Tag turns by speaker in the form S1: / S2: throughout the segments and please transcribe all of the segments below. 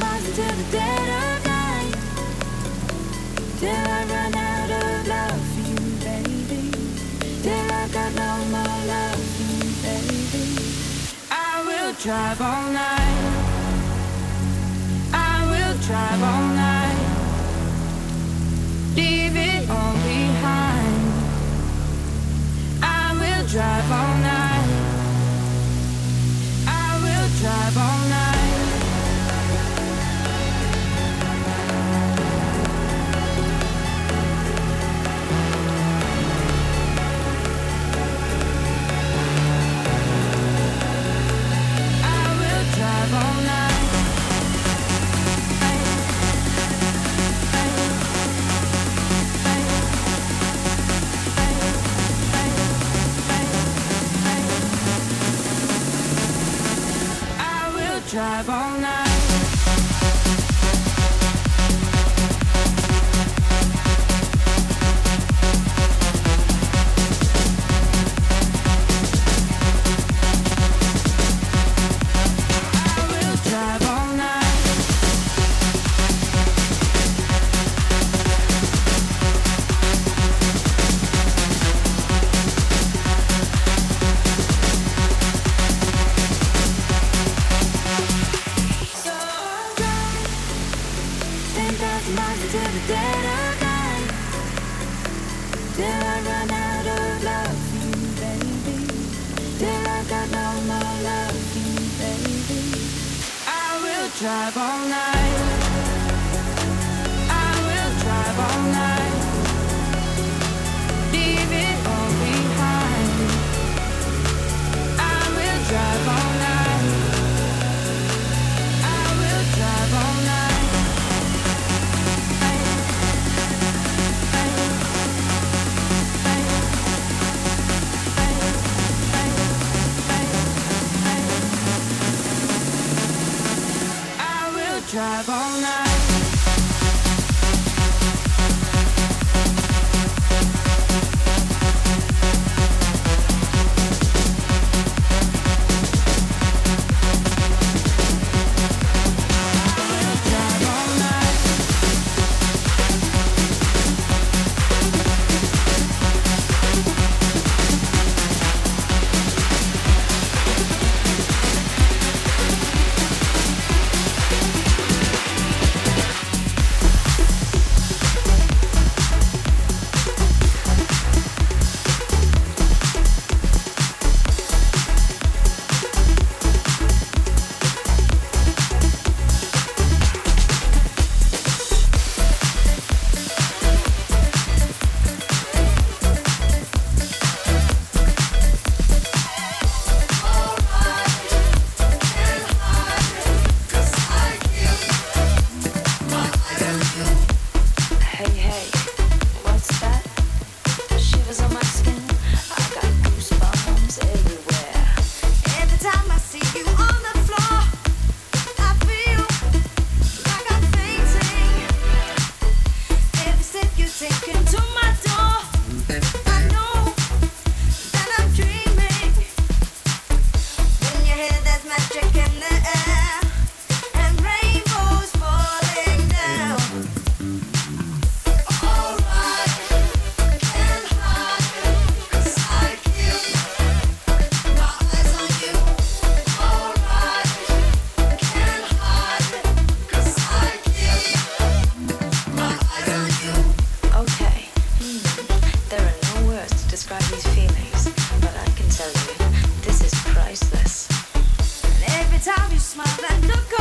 S1: lost into the dead of night till I run out of love for you, baby. Till I got no more love for you, baby. I will drive all night. I will drive all night. Leave it all behind. I will drive all night. drive all night. up all night.
S2: smile and look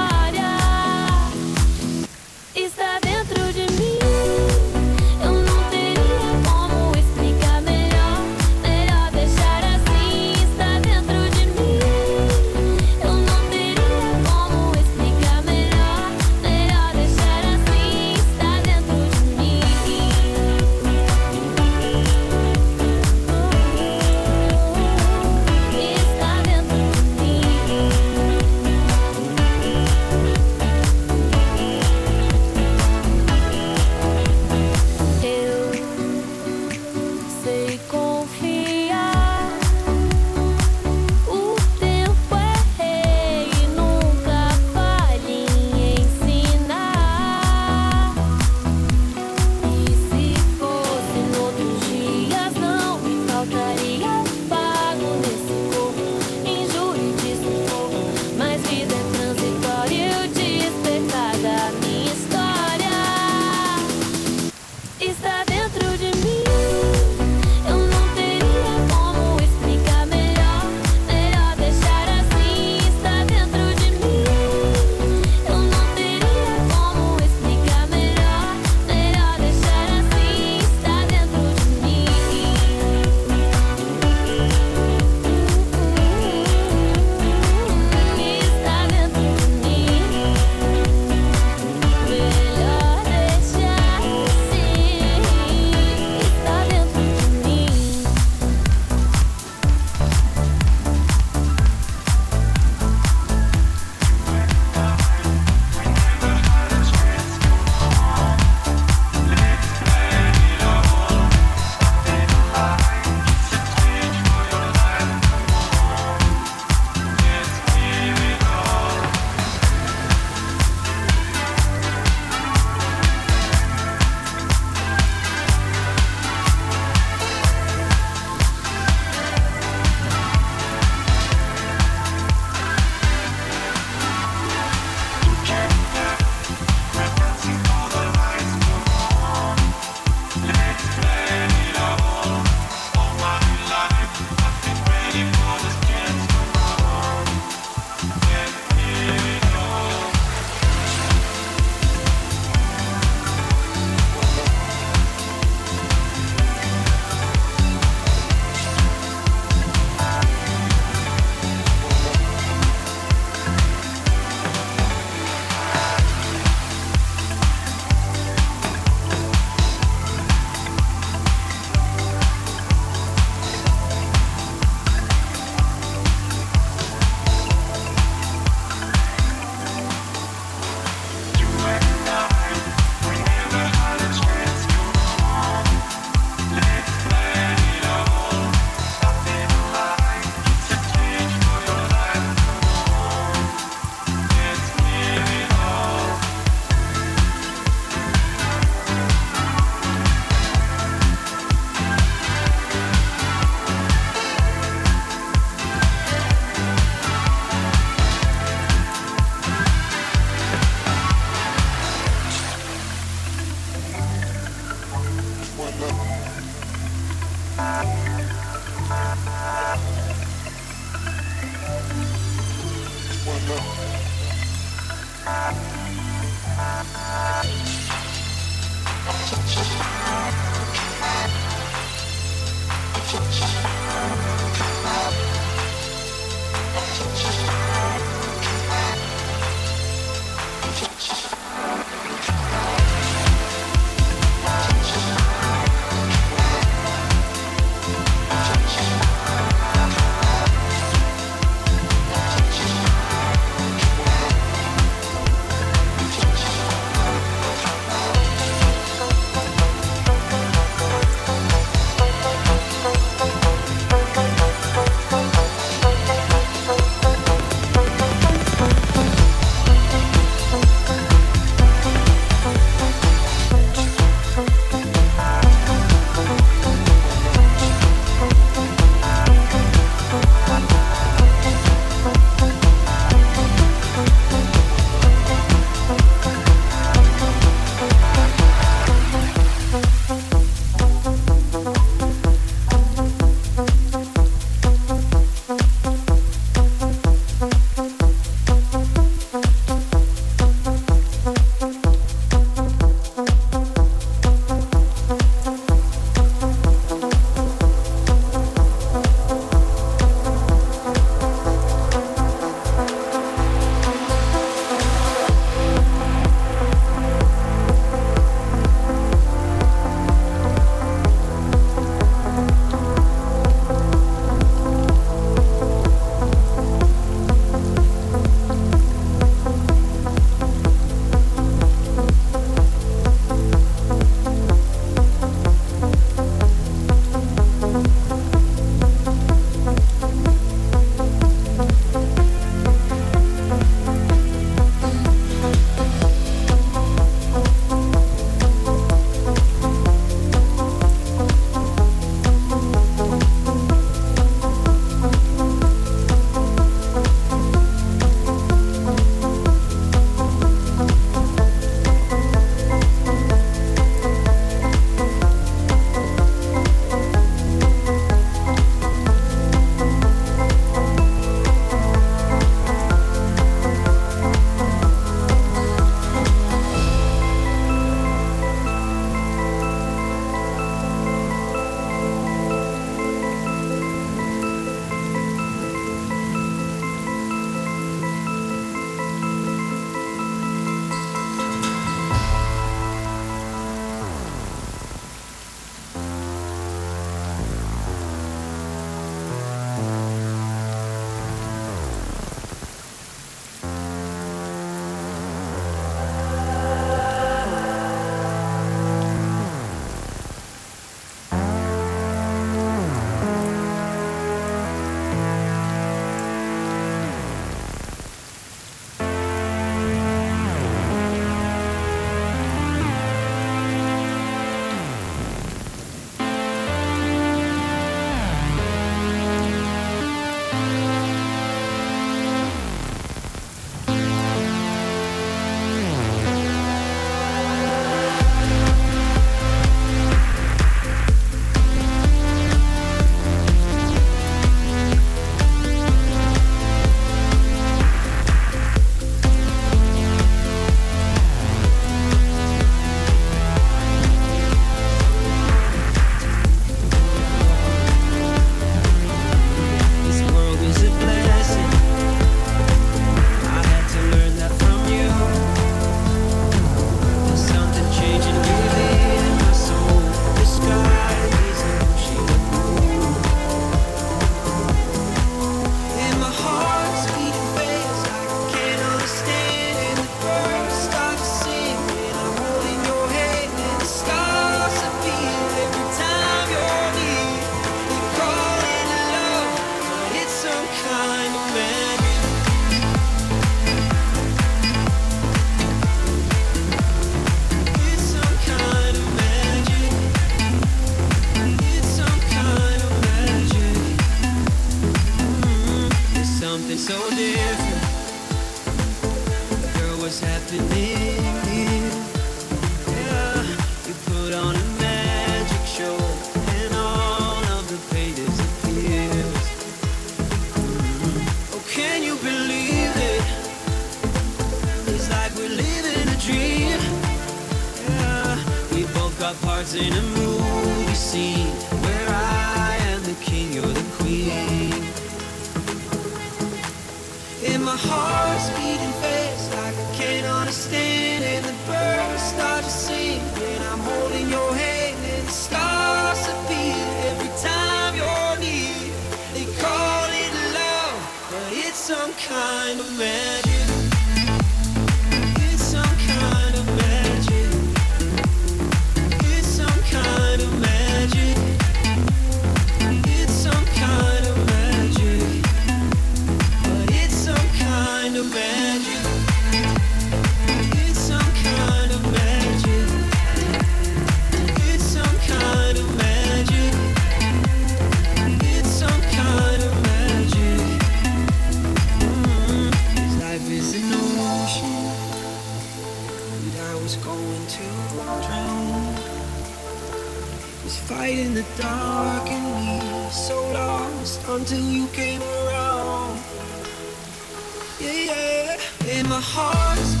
S2: Yeah. And my heart's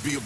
S3: be a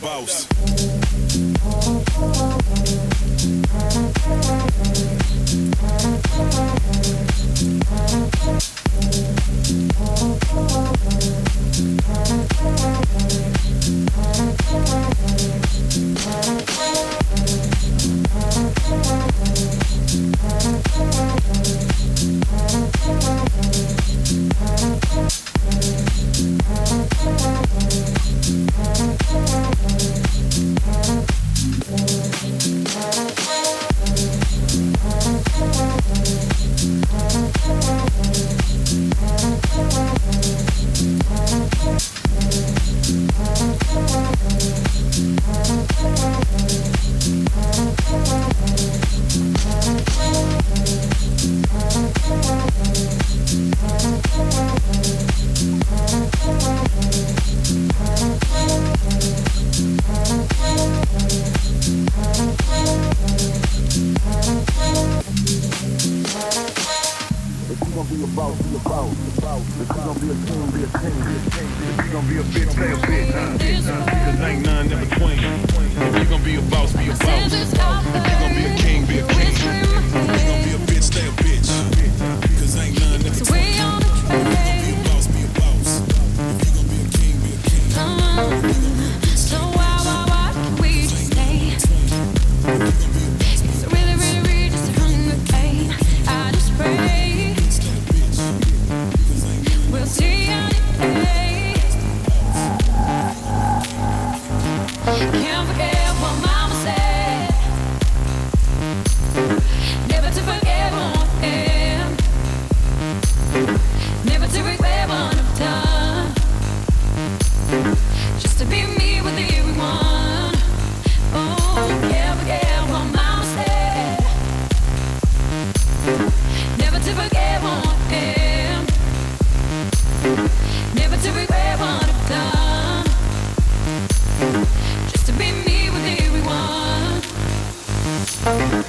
S3: boss,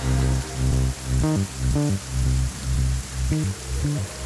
S3: be